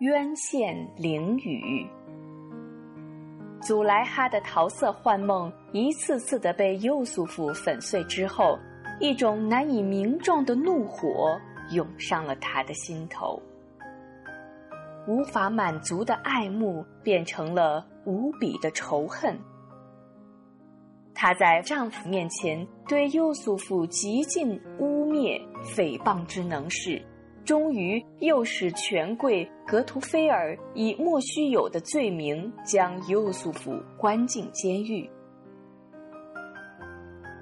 渊县灵雨。祖莱哈的桃色幻梦一次次的被优素福粉碎之后，一种难以名状的怒火涌上了他的心头。无法满足的爱慕变成了无比的仇恨。她在丈夫面前对优素父极尽污蔑、诽谤之能事。终于诱使权贵格图菲尔以莫须有的罪名将优素福关进监狱。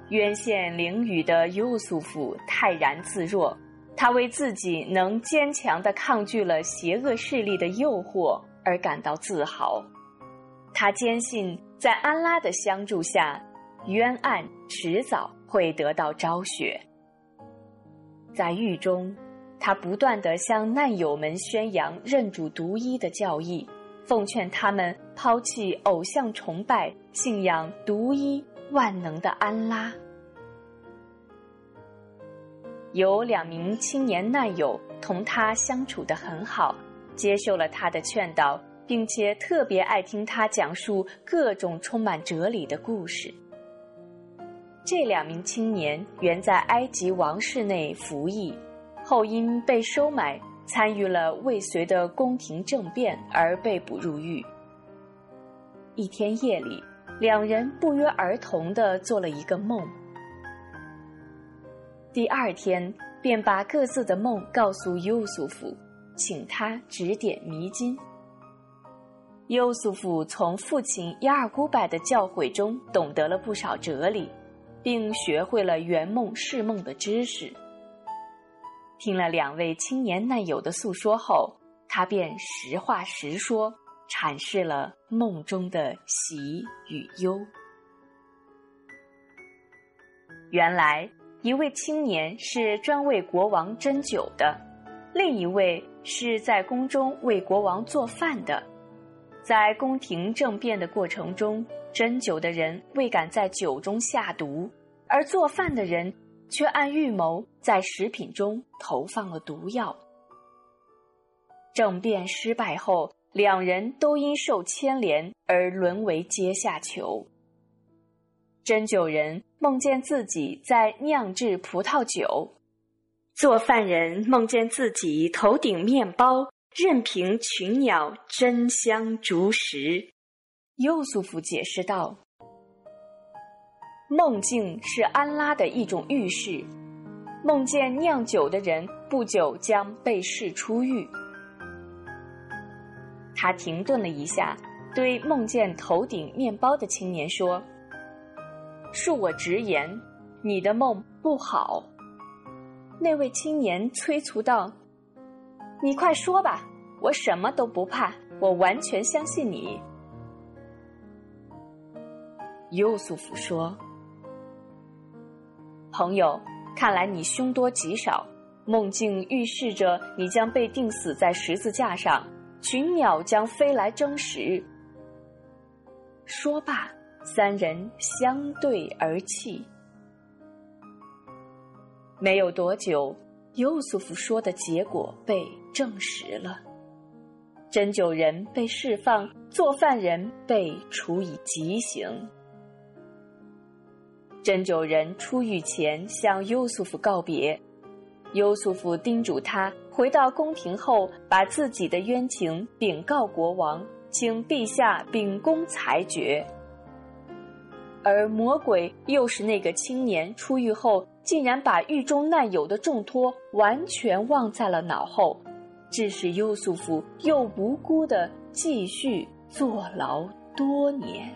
渊县灵雨的优素福泰然自若，他为自己能坚强地抗拒了邪恶势力的诱惑而感到自豪。他坚信，在安拉的相助下，冤案迟早会得到昭雪。在狱中。他不断地向难友们宣扬认主独一的教义，奉劝他们抛弃偶像崇拜，信仰独一万能的安拉。有两名青年难友同他相处得很好，接受了他的劝导，并且特别爱听他讲述各种充满哲理的故事。这两名青年原在埃及王室内服役。后因被收买，参与了未遂的宫廷政变而被捕入狱。一天夜里，两人不约而同的做了一个梦。第二天，便把各自的梦告诉优素福，请他指点迷津。优素福从父亲亚尔古柏的教诲中懂得了不少哲理，并学会了圆梦释梦的知识。听了两位青年难友的诉说后，他便实话实说，阐释了梦中的喜与忧。原来，一位青年是专为国王斟酒的，另一位是在宫中为国王做饭的。在宫廷政变的过程中，斟酒的人未敢在酒中下毒，而做饭的人。却按预谋在食品中投放了毒药。政变失败后，两人都因受牵连而沦为阶下囚。斟酒人梦见自己在酿制葡萄酒，做饭人梦见自己头顶面包，任凭群鸟争相逐食。优素福解释道。梦境是安拉的一种预示，梦见酿酒的人不久将被释出狱。他停顿了一下，对梦见头顶面包的青年说：“恕我直言，你的梦不好。”那位青年催促道：“你快说吧，我什么都不怕，我完全相信你。”优素福说。朋友，看来你凶多吉少。梦境预示着你将被钉死在十字架上，群鸟将飞来争食。说罢，三人相对而泣。没有多久，尤素夫说的结果被证实了：针灸人被释放，做饭人被处以极刑。针灸人出狱前向优素福告别，优素福叮嘱他回到宫廷后把自己的冤情禀告国王，请陛下秉公裁决。而魔鬼又是那个青年出狱后竟然把狱中难友的重托完全忘在了脑后，致使优素福又无辜的继续坐牢多年。